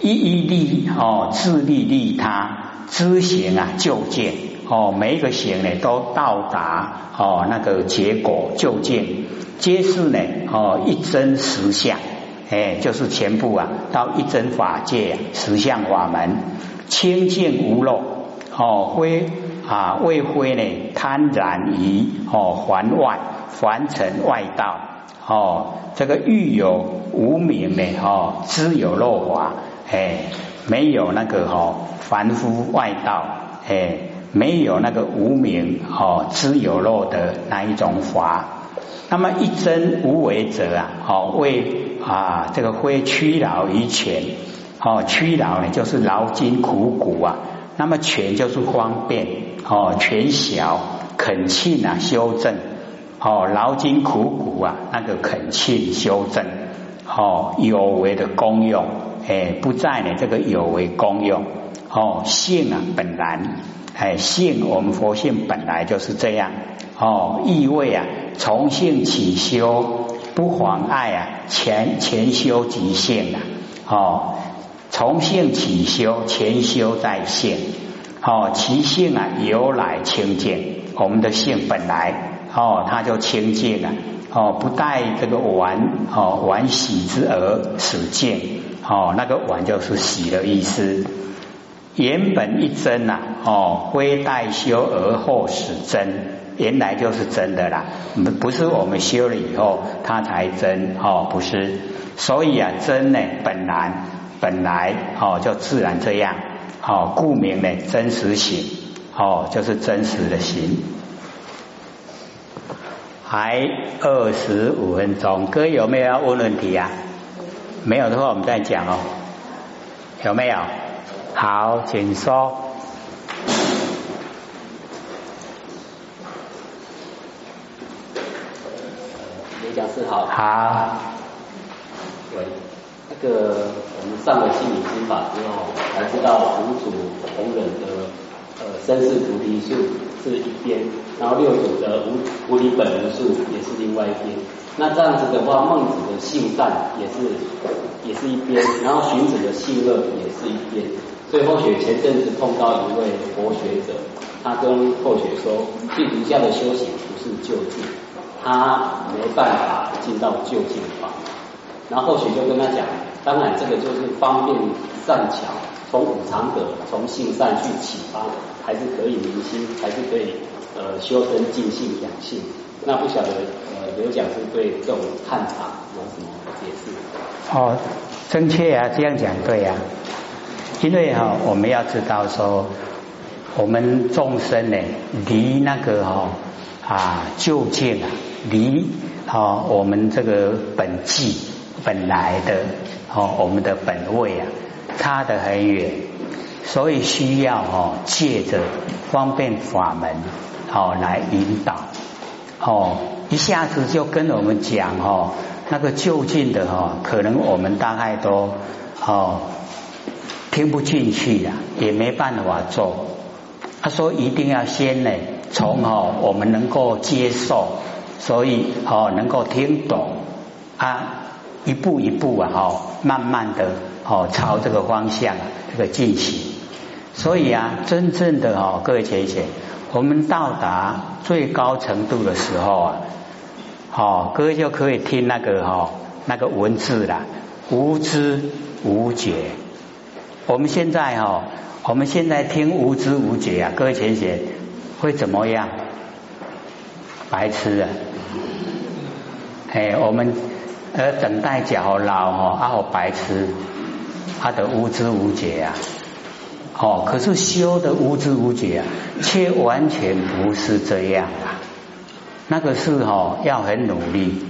一一利哦，自利利他，知行啊，就见。哦，每一个行呢都到达哦那个结果就见，皆是呢哦一真实相，哎，就是全部啊到一真法界实相法门，清净无漏哦，非啊未非呢贪然于哦环外凡尘外道。哦，这个欲有无明呢哦，知有漏法。哎，没有那个哈凡夫外道，哎，没有那个无名哦，知有漏的那一种法。那么一真无为者啊，哦为啊这个会屈劳于权，哦屈劳呢就是劳筋苦骨啊。那么权就是方便，哦权小恳请啊修正，哦劳筋苦骨啊那个恳请修正，哦有为的功用。哎，不在呢，这个有为功用。哦，性啊本来哎性，我们佛性本来就是这样。哦，意味啊从性起修，不妨碍啊前前修即性啊。哦，从性起修，前修在性。哦，其性啊由来清净，我们的性本来哦，它就清净了哦，不带这个玩哦玩喜之而使净。哦，那个碗就是洗的意思。原本一真呐，哦，非待修而后使真，原来就是真的啦。不不是我们修了以后它才真哦，不是。所以啊，真呢本来本来哦就自然这样哦，故名呢真实行哦，就是真实的行。还二十五分钟，哥有没有要问问题啊？没有的话，我们再讲哦。有没有？好，请说。刘讲师好。好。喂，那个我们上了心理心法之后，才知道五祖弘忍的呃身世菩提树是一边，然后六祖的无无理本人树也是另外一边。那这样子的话，孟子的性善也是也是一边，然后荀子的性恶也是一边。所以后学前阵子碰到一位佛学者，他跟后雪说，去儒家的修行不是就近，他没办法进到就近法。然后后学就跟他讲，当然这个就是方便善巧，从五常德，从性善去启发，还是可以明心，还是可以呃修身静性养性。那不晓得呃。刘讲师对这种看法有什么解释？哦，正确啊，这样讲对啊。因为哈，我们要知道说，我们众生呢，离那个哈啊究竟啊，离啊我们这个本际本来的哦，我们的本位啊，差得很远，所以需要哦借着方便法门哦来引导哦。一下子就跟我们讲哦，那个就近的哈，可能我们大概都哦听不进去呀，也没办法做。他说一定要先呢，从哦我们能够接受，所以哦能够听懂啊，一步一步啊哈，慢慢的哦朝这个方向这个进行。所以啊，真正的哦各位姐姐，我们到达最高程度的时候啊。哦，各位就可以听那个哈那个文字了，无知无觉。我们现在哈，我们现在听无知无觉啊，各位浅显会怎么样？白痴啊！哎，我们呃等待脚老哦，啊好白痴，他的无知无觉啊。哦，可是修的无知无觉啊，却完全不是这样啊。那个是哈要很努力，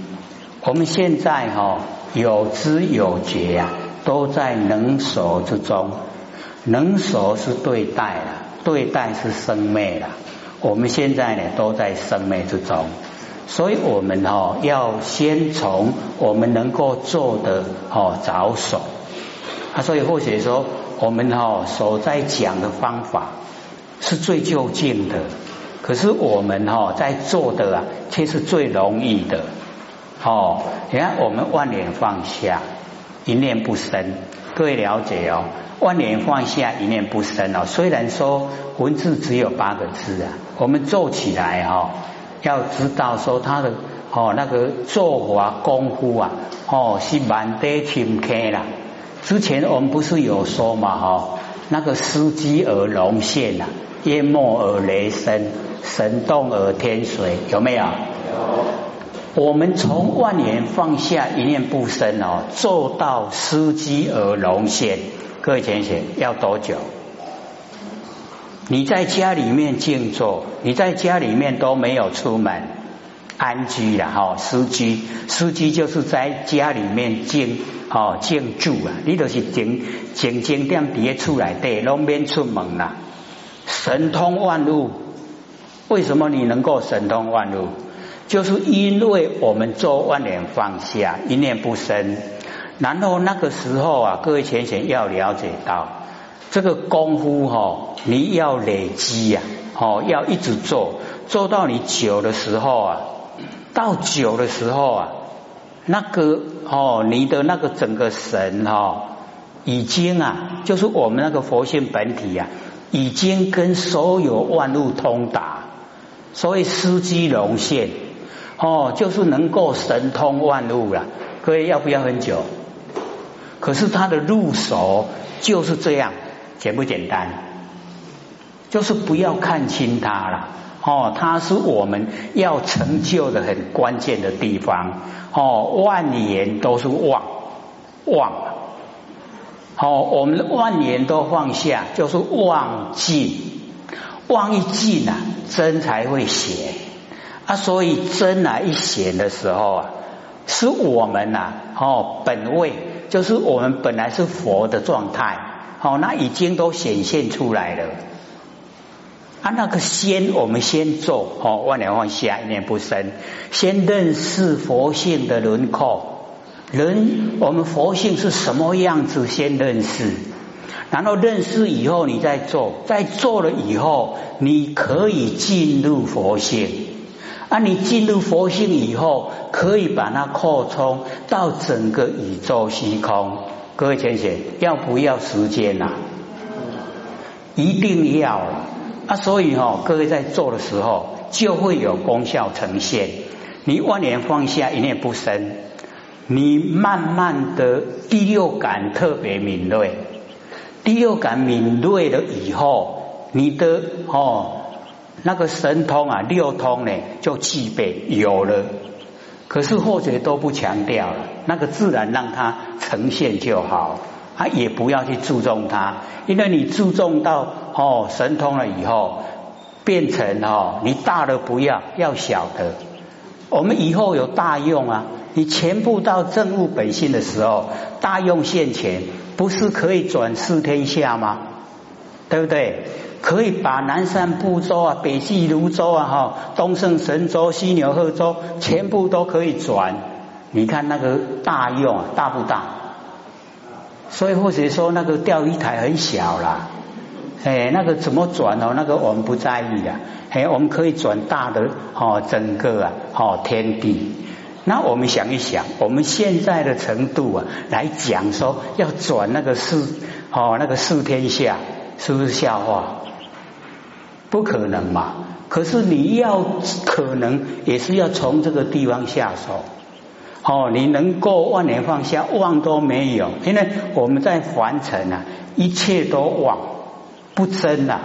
我们现在哈有知有觉呀，都在能守之中。能守是对待了，对待是生灭了。我们现在呢都在生灭之中，所以我们哈要先从我们能够做的哦着手。啊，所以或许说我们哈所在讲的方法是最就近的。可是我们哈在做的啊，却是最容易的。哦，你看我们万念放下，一念不生，各位了解哦，万年放下，一念不生哦。虽然说文字只有八个字啊，我们做起来哦，要知道说他的哦那个做法功夫啊，哦是满得清开啦。之前我们不是有说嘛哈，那个司机而龙现呐，淹没而雷声，神动而天水，有没有？有。我们从万年放下一念不生哦，做到司机而龙现。各位同学，要多久？你在家里面静坐，你在家里面都没有出门安居了哈，司机，司机就是在家里面静哦静住啊，你都是静静静点别出来对，拢免出门啦，神通万物。为什么你能够神通万物？就是因为我们做万年放下，一念不生，然后那个时候啊，各位浅浅要了解到这个功夫哈，你要累积呀，哦，要一直做，做到你久的时候啊，到久的时候啊，那个哦，你的那个整个神哈，已经啊，就是我们那个佛性本体啊，已经跟所有万物通达，所以司机龙现。哦，就是能够神通万物了。各位要不要很久？可是他的入手就是这样，简不简单？就是不要看轻他了。哦，他是我们要成就的很关键的地方。哦，万年都是忘忘。好，我们万年都放下，就是忘记，忘一尽啊，真才会显。啊，所以真啊一显的时候啊，是我们呐哦本位，就是我们本来是佛的状态，哦，那已经都显现出来了。啊，那个先我们先做哦，万年放下，一念不生，先认识佛性的轮廓，人我们佛性是什么样子，先认识，然后认识以后，你再做，再做了以后，你可以进入佛性。啊，你进入佛性以后，可以把它扩充到整个宇宙虚空。各位浅显，要不要时间呐？一定要啊！所以哈，各位在做的时候就会有功效呈现。你万年放下，一念不生，你慢慢的第六感特别敏锐，第六感敏锐了以后，你的哦。那个神通啊，六通呢就具备有了，可是或者都不强调了，那个自然让它呈现就好，啊也不要去注重它，因为你注重到哦神通了以后，变成哦你大的不要，要小的，我们以后有大用啊，你全部到正物本性的时候，大用现前，不是可以转世天下吗？对不对？可以把南山部洲啊、北济泸州啊、哈东胜神州、西牛贺州，全部都可以转。你看那个大用大不大？所以或者说那个钓鱼台很小啦，哎，那个怎么转哦？那个我们不在意的，哎，我们可以转大的哦，整个啊，哦天地。那我们想一想，我们现在的程度啊，来讲说要转那个四哦，那个四天下。是不是笑话？不可能嘛！可是你要可能也是要从这个地方下手。哦，你能够万年放下，妄都没有，因为我们在凡尘啊，一切都妄不真啊，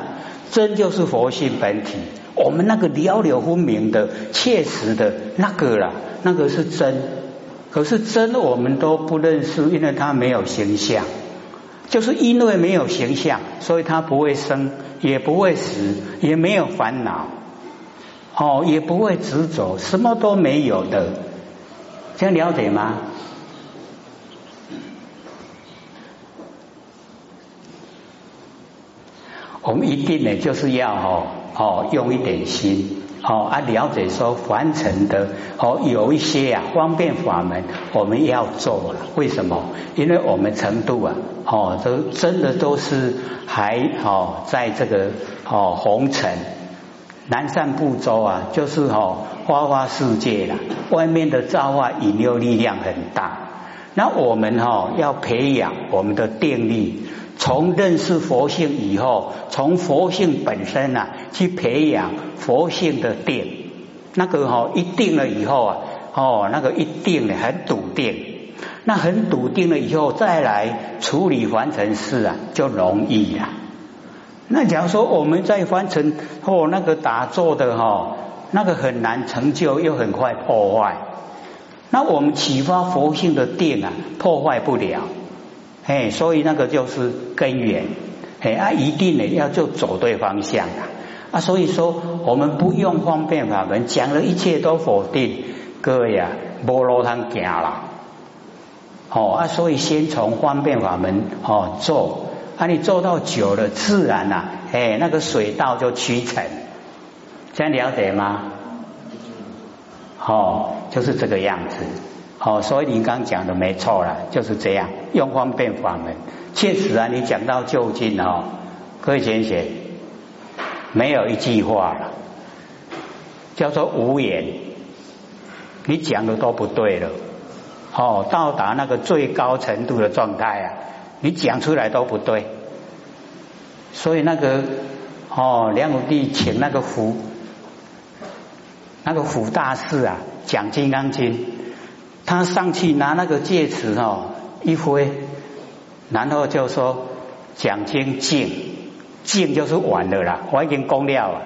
真就是佛性本体。我们那个了了分明的、切实的那个啦，那个是真。可是真我们都不认识，因为它没有形象。就是因为没有形象，所以他不会生，也不会死，也没有烦恼，哦，也不会执着，什么都没有的，这样了解吗？我们一定呢，就是要哦哦用一点心。哦啊，了解说凡尘的哦，有一些啊方便法门，我们要做了。为什么？因为我们程度啊，哦，都真的都是还哦，在这个哦红尘南赡部洲啊，就是哦花花世界了。外面的造化引诱力量很大，那我们哈要培养我们的定力，从认识佛性以后，从佛性本身啊去培养佛性的定。那个哈一定了以后啊，哦，那个一定了很笃定。那很笃定了以后，再来处理凡尘事啊，就容易了。那假如说我们在凡尘或那个打坐的哈，那个很难成就，又很快破坏。那我们启发佛性的定啊，破坏不了。哎，所以那个就是根源。哎啊，一定呢要就走对方向啊。啊，所以说我们不用方便法门，讲了一切都否定。各位啊，无路通行了。哦啊，所以先从方便法门哦做，啊你做到久了，自然呐，哎那个水道就渠成，这样了解吗？哦，就是这个样子。哦，所以你刚讲的没错了，就是这样用方便法门，确实啊，你讲到就近哦，各位先生，没有一句话了，叫做无言，你讲的都不对了。哦，到达那个最高程度的状态啊，你讲出来都不对。所以那个哦，梁武帝请那个福，那个福大士啊，讲《金刚经》，他上去拿那个戒尺哦一挥，然后就说讲经静，静就是完了啦，我已经功了，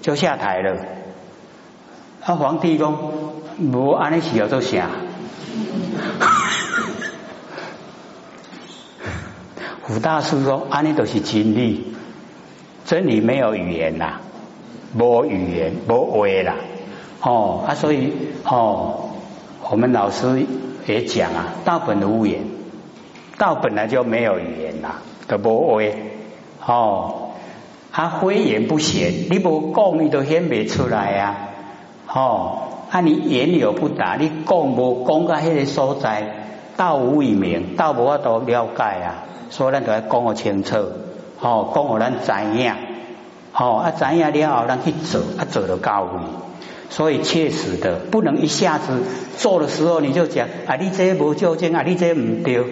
就下台了。啊，皇帝讲无安尼是要做啥？胡大师说：“安尼都是真理，真理没有语言呐，无语言，无话啦。哦啊，所以哦，我们老师也讲啊，道本无言，道本来就没有语言呐，都无话。哦，他非言不显，你无讲，你都显不出来呀。哦。”啊！你言有不达，你讲无讲到迄个所在，道无以明，道无法度了解啊！所以咱都要讲个清楚，吼，讲互咱知影，吼啊知影了后，咱去做，啊做到到位。所以切实的，不能一下子做的时候你就讲啊，你这无究竟啊，你这唔对，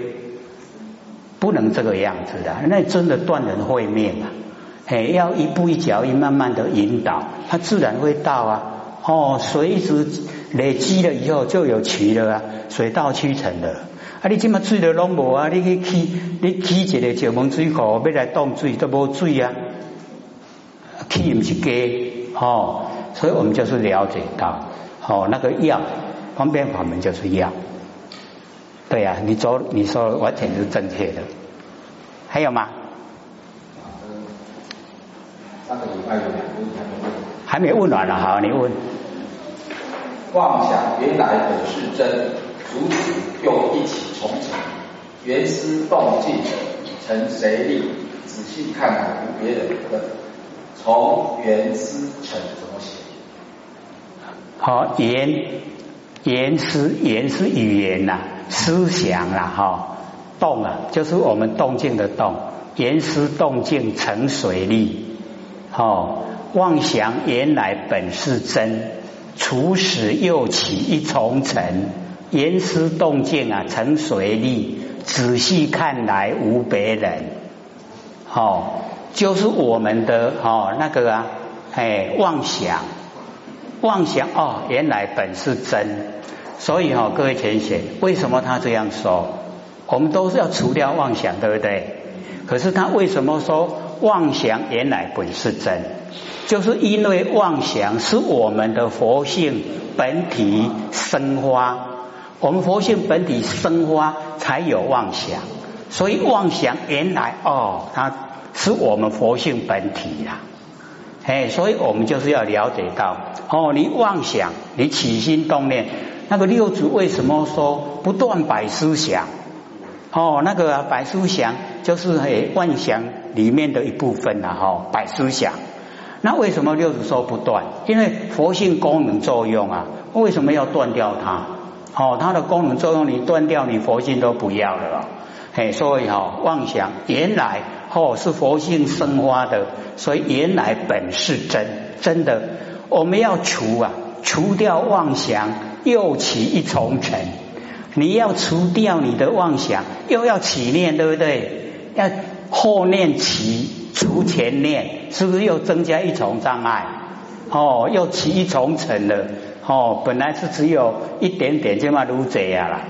不能这个样子的，那真的断人会命啊！嘿，要一步一脚印，慢慢的引导，他自然会到啊。哦，水一直累积了以后就有渠了啊，水到渠成的。啊，你今嘛水都拢无啊，你去起你起一个石门水库要来当水都无水啊，起唔是给哦，所以我们就是了解到，哦，那个药方便法门就是药，对呀，你说你说完全是正确的。还有吗？上个礼拜有两个问题还没问完了，好，你问。妄想原来本是真，如此又一起重成，原思动静成谁力？仔细看看无别人的。从原思成怎么写？好，言言思言是语言呐，思想啦，哈，动啊，就是我们动静的动，言思动静成水力，好。妄想原来本是真，除始又起一重尘，言思动静啊成随力，仔细看来无别人。哦，就是我们的哦那个啊，哎妄想，妄想哦原来本是真，所以哈各位浅显，为什么他这样说？我们都是要除掉妄想，对不对？可是他为什么说妄想原来本是真？就是因为妄想是我们的佛性本体生花，我们佛性本体生花才有妄想，所以妄想原来哦，它是我们佛性本体呀，哎，所以我们就是要了解到哦，你妄想，你起心动念，那个六祖为什么说不断百思想？哦，那个百思想就是诶妄想里面的一部分呐，哈，百思想。那为什么六祖说不断？因为佛性功能作用啊，为什么要断掉它？哦，它的功能作用你断掉，你佛性都不要了。嘿，所以哈，妄想原来哦是佛性生花的，所以原来本是真，真的我们要除啊，除掉妄想，又起一重尘。你要除掉你的妄想，又要起念，对不对？要后念起，除前念，是不是又增加一重障碍？哦，又起一重尘了。哦，本来是只有一点点，就嘛如这样了。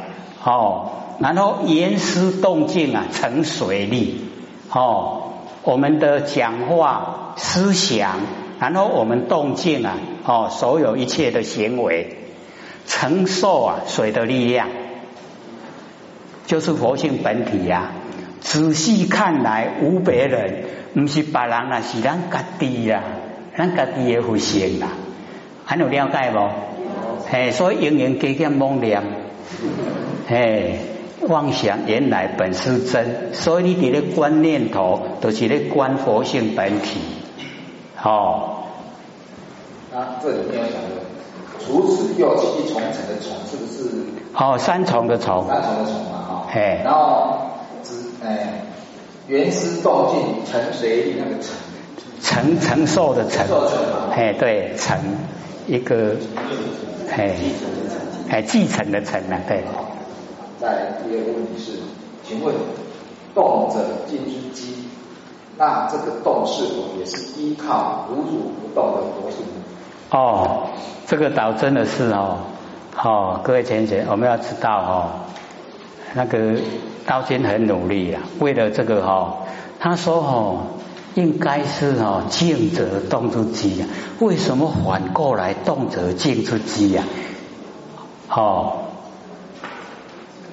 哦，然后言思动静啊，成水力。哦，我们的讲话、思想，然后我们动静啊，哦，所有一切的行为，承受啊水的力量。就是佛性本体呀！仔细看来，无别人，不是别人啊，是咱家己呀，咱家己的佛性啦。还有了解不？嘿，所以永远加减妄念，嘿，妄想原来本是真，所以你伫咧观念头，都是咧观佛性本体。哦，啊，这里面有讲的，除此又起重层的重，是不是？哦，三重的重。三重的重嘛。哎，然后只哎，原思动静成随力那个成，承承受的承，哎对，承一个哎哎继承的承啊，对。在第二个问题是，请问动者静之机，那这个动是否也是依靠如如不动的佛性？哦，这个倒真的是哦，好，各位同学，我们要知道哦。那个道君很努力啊，为了这个哈，他说哈，应该是哈静则动之机啊，为什么反过来动则静之机呀？哦，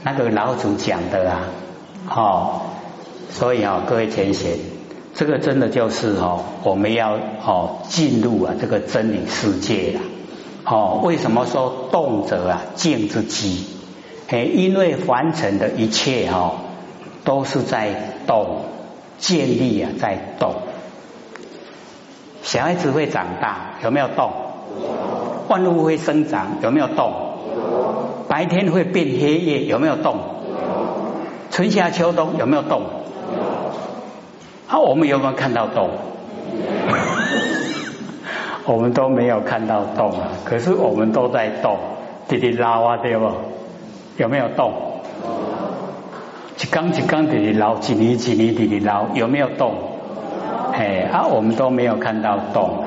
那个老祖讲的啊，哦，所以啊，各位前贤，这个真的就是哦，我们要哦进入啊这个真理世界了，哦，为什么说动则啊静之机？哎，因为凡尘的一切哦，都是在动，建立啊，在动。小孩子会长大，有没有动？万物会生长，有没有动？白天会变黑夜，有没有动？春夏秋冬有没有动？啊，我们有没有看到动？我们都没有看到动啊，可是我们都在动，滴滴拉啊，对不？有没有动？一缸一缸的捞，几年几年的捞，有没有动？哎，啊，我们都没有看到动，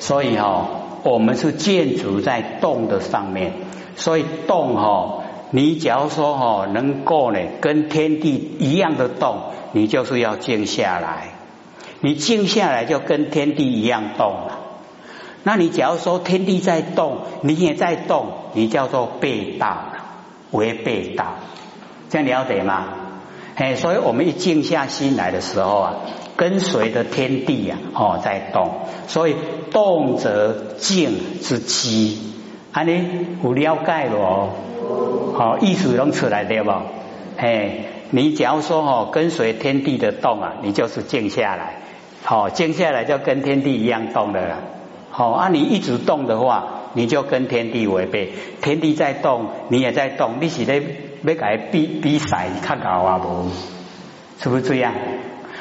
所以哈，我们是建筑在动的上面，所以动哈，你假如说哈能够呢跟天地一样的动，你就是要静下来，你静下来就跟天地一样动了。那你假如说天地在动，你也在动，你叫做被道了。违背道，这样了解吗？哎，所以我们一静下心来的时候啊，跟随着天地呀，哦，在动，所以动则静之机，安尼有了解咯，好，意思能出来对不？哎，你只要说哦，跟随天地的动啊，你就是静下来，好，静下来就跟天地一样动的了，好，啊，你一直动的话。你就跟天地违背，天地在动，你也在动，你是咧要改比比赛看搞啊不？是不是这样？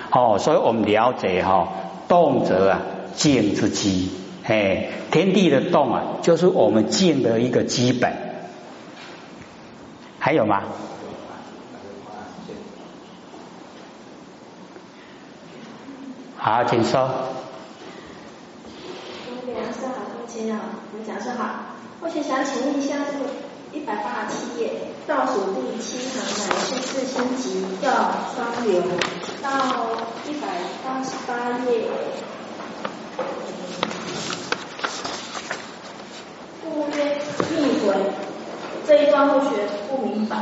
哦，所以我们了解哈，动则啊静之基，哎，天地的动啊，就是我们静的一个基本。还有吗？好，请说。讲师好，我先想请问一下，这个一百八十七页倒数第七行乃是四星级叫双流，到一百八十八页，不约逆回这一段我学不明白。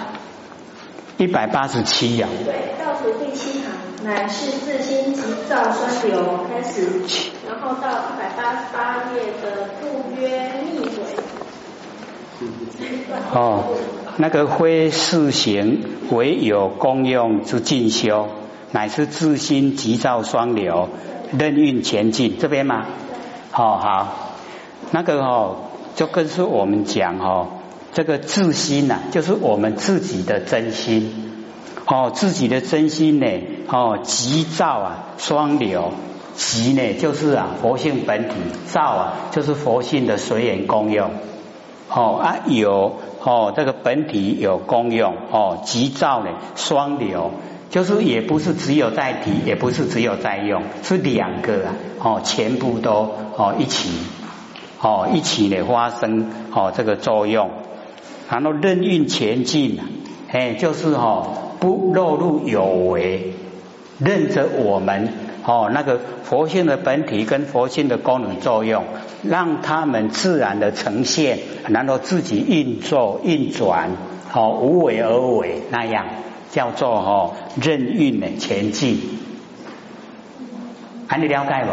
一百八十七呀。对，倒数第七行乃是自心急躁双流开始，然后到一百八十八页的不约逆回。哦，那个非事行唯有功用之进修，乃是自心急躁双流，任运前进，这边吗？好好，那个哦，就跟是我们讲哦。这个自心呐，就是我们自己的真心。哦，自己的真心呢哦，急躁啊，双流。急呢，就是啊佛性本体，躁啊，就是佛性的随缘功用。哦啊，有哦，这个本体有功用。哦，急躁呢双流，就是也不是只有在提，也不是只有在用，是两个啊哦，全部都哦一起。哦一起呢发生哦这个作用，然后任运前进啊，哎就是哦不落入有为，任着我们哦那个佛性的本体跟佛性的功能作用。让他们自然的呈现，然后自己运作运转，哦，无为而为那样叫做哦任运的前进。还你了解不？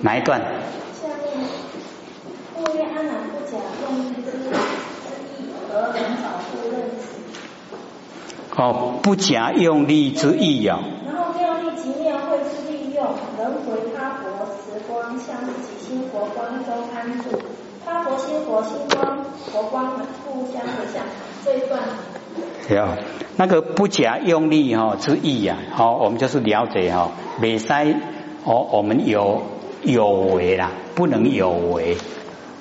哪一段？下面用力之之意而很少不认识。哦，不假用力之意呀。然后妙力及妙会之利用，能回他佛。光向自己心佛光中安住，他国心佛心光佛光互相的相，这一段。有那个不假用力哈之意呀，好，我们就是了解哈，未塞哦，我们有有为啦，不能有为，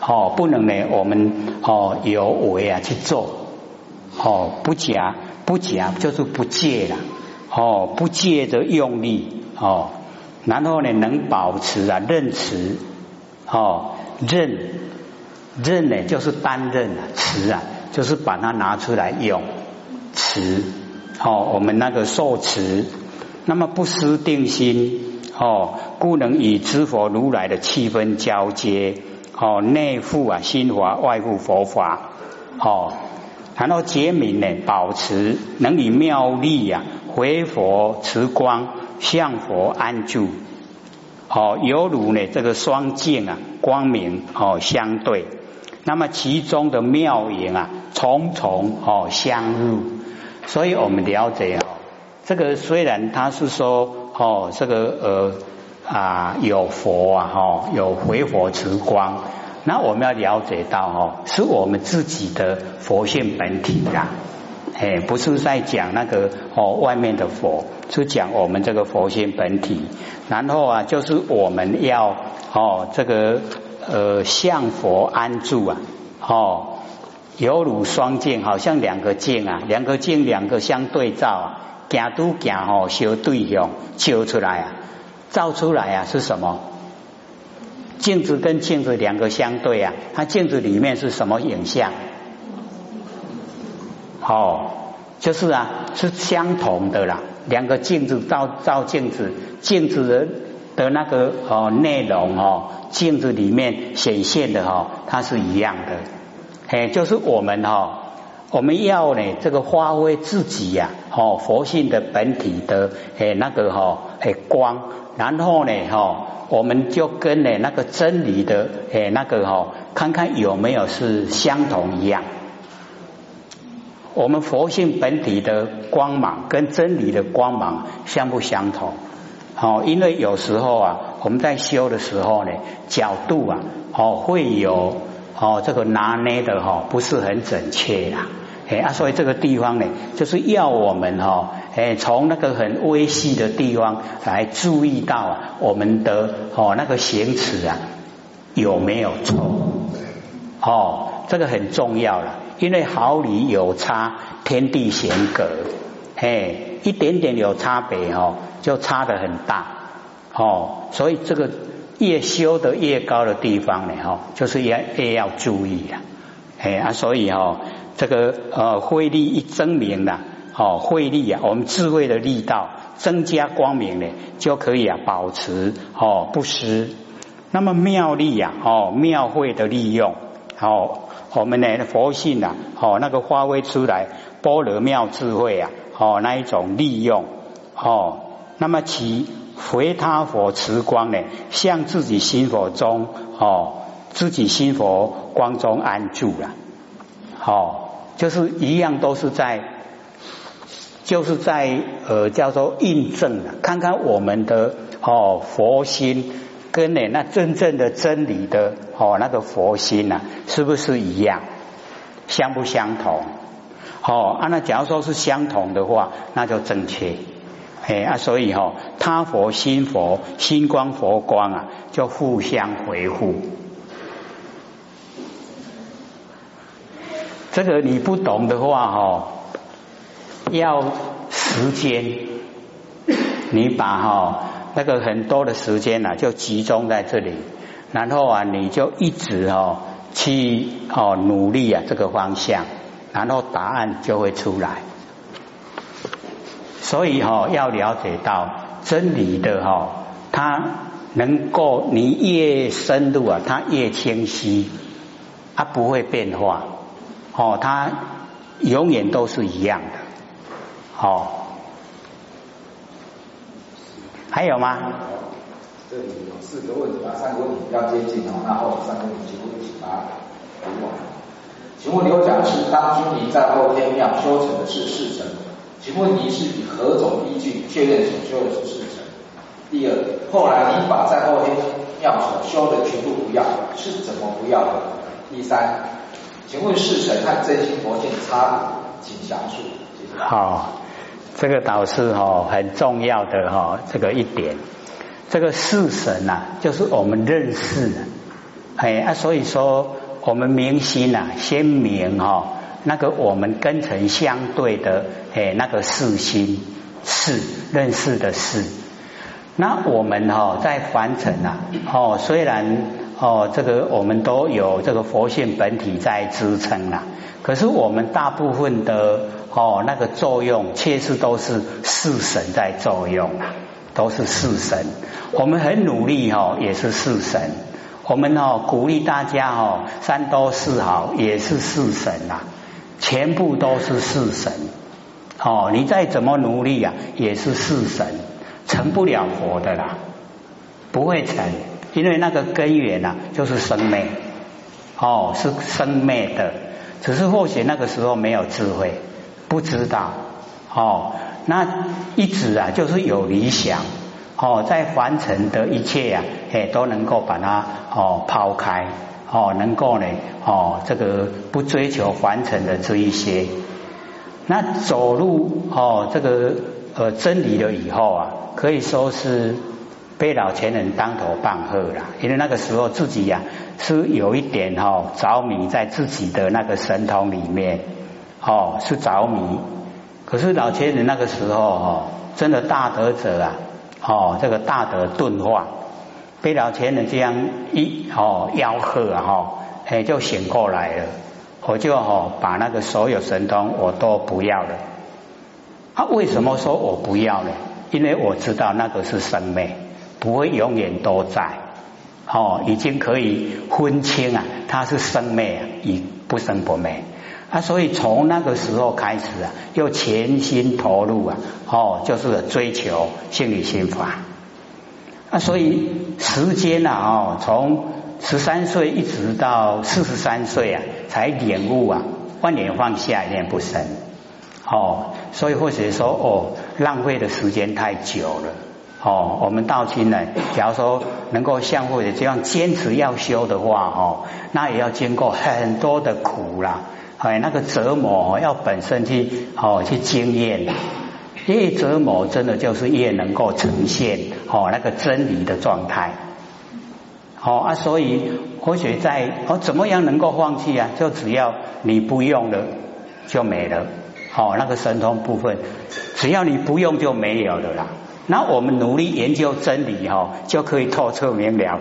哦，不能呢，我们哦有为啊去做，哦，不假不假就是不借啦，哦，不借着用力哦。然后呢，能保持啊，任持。哦，任任呢就是担任啊，持啊就是把它拿出来用，持。哦，我们那个受持，那么不失定心哦，故能与知佛如来的气氛交接哦，内护啊心法，外护佛法哦，然后结明呢，保持能以妙力呀回佛持光。向佛安住，哦，犹如呢这个双镜啊，光明哦相对，那么其中的妙影啊，重重哦相入，所以我们了解哦，这个虽然他是说哦，这个呃啊有佛啊哈，有回佛持光，那我们要了解到哦，是我们自己的佛性本体呀。哎，不是在讲那个哦，外面的佛，是讲我们这个佛性本体。然后啊，就是我们要哦，这个呃，向佛安住啊，哦，犹如双剑，好像两个剑啊，两个剑，两个相对照啊，行都行哦，相对象照出来啊，照出来啊是什么？镜子跟镜子两个相对啊，它镜子里面是什么影像？哦，就是啊，是相同的啦。两个镜子照照镜子，镜子的的那个哦内容哦，镜子里面显现的哈，它是一样的。嘿，就是我们哈，我们要呢这个发挥自己呀，哦佛性的本体的诶那个哈诶光，然后呢哈，我们就跟呢那个真理的诶那个哈，看看有没有是相同一样。我们佛性本体的光芒跟真理的光芒相不相同？哦，因为有时候啊，我们在修的时候呢，角度啊，哦会有哦这个拿捏的哈，不是很准确啦。哎啊，所以这个地方呢，就是要我们哈，哎从那个很微细的地方来注意到啊，我们的哦那个行持啊有没有错？哦，这个很重要了。因为毫厘有差，天地显隔，嘿，一点点有差别哦，就差的很大哦，所以这个越修的越高的地方呢，哈，就是要越要注意啊，哎啊，所以哈，这个呃慧力一增明了，哦，慧力啊，我们智慧的力道增加光明呢，就可以啊保持哦不失，那么妙力呀，哦妙慧的利用，哦。我们呢，佛性呐，哦，那个发挥出来般若妙智慧啊，哦，那一种利用，哦，那么其回他佛持光呢，向自己心佛中，哦，自己心佛光中安住了，哦，就是一样都是在，就是在呃叫做印证了，看看我们的哦佛心。跟呢那真正的真理的哦那个佛心呐，是不是一样？相不相同？哦，啊那假如说是相同的话，那就正确。哎啊，所以哈，他佛心佛心光佛光啊，就互相回复。这个你不懂的话哦，要时间，你把哈那个很多的时间啊，就集中在这里，然后啊，你就一直哦去哦努力啊这个方向，然后答案就会出来。所以哈要了解到真理的哈，它能够你越深入啊，它越清晰，它不会变化。哦，它永远都是一样的。好，还有吗？这里有四个问题啊，三个问题比较接近哦。那后三个问题，请问请答读完。请问刘讲师，当君您在后天庙修成的是事成，请问您是以何种依据确认所修的是事成？第二，后来您把在后天庙所修的全部不要，是怎么不要的？第三。请问世神和真心佛性差别，请详述。好，这个导师哈很重要的哈这个一点，这个世神呐，就是我们认识的，哎啊，所以说我们明心呐，先明哈那个我们根尘相对的哎那个世心是认识的是，那我们哈在凡尘呐哦虽然。哦，这个我们都有这个佛性本体在支撑啦。可是我们大部分的哦那个作用，确实都是四神在作用啊，都是四神。我们很努力哦，也是四神。我们哦鼓励大家哦，三多四好，也是四神呐，全部都是四神。哦，你再怎么努力啊，也是四神，成不了佛的啦，不会成。因为那个根源呐，就是生灭，哦，是生灭的，只是或许那个时候没有智慧，不知道，哦，那一直啊，就是有理想，哦，在凡尘的一切呀，哎，都能够把它哦抛开，哦，能够呢，哦，这个不追求凡尘的这一些，那走入哦这个呃真理了以后啊，可以说是。被老前人当头棒喝了，因为那个时候自己呀是有一点哈着迷在自己的那个神通里面，哦是着迷。可是老前人那个时候哦，真的大德者啊，哦这个大德顿化，被老前人这样一哦吆喝啊哈，哎就醒过来了，我就哦把那个所有神通我都不要了。啊为什么说我不要呢？因为我知道那个是生灭。不会永远都在，哦，已经可以分清啊，它是生灭啊，已不生不灭。啊，所以从那个时候开始啊，又全心投入啊，哦，就是追求心理心法。啊，所以时间啊，哦，从十三岁一直到四十三岁啊，才领悟啊，万年放下，一念不生，哦，所以或者说哦，浪费的时间太久了。哦，我们道亲呢，假如说能够相互的这样坚持要修的话，哦，那也要经过很多的苦啦，哎，那个折磨要本身去哦去经验，越折磨真的就是越能够呈现哦那个真理的状态。好啊，所以或许在哦怎么样能够放弃啊？就只要你不用了就没了，哦那个神通部分，只要你不用就没有了啦。那我们努力研究真理哈，就可以透彻明了。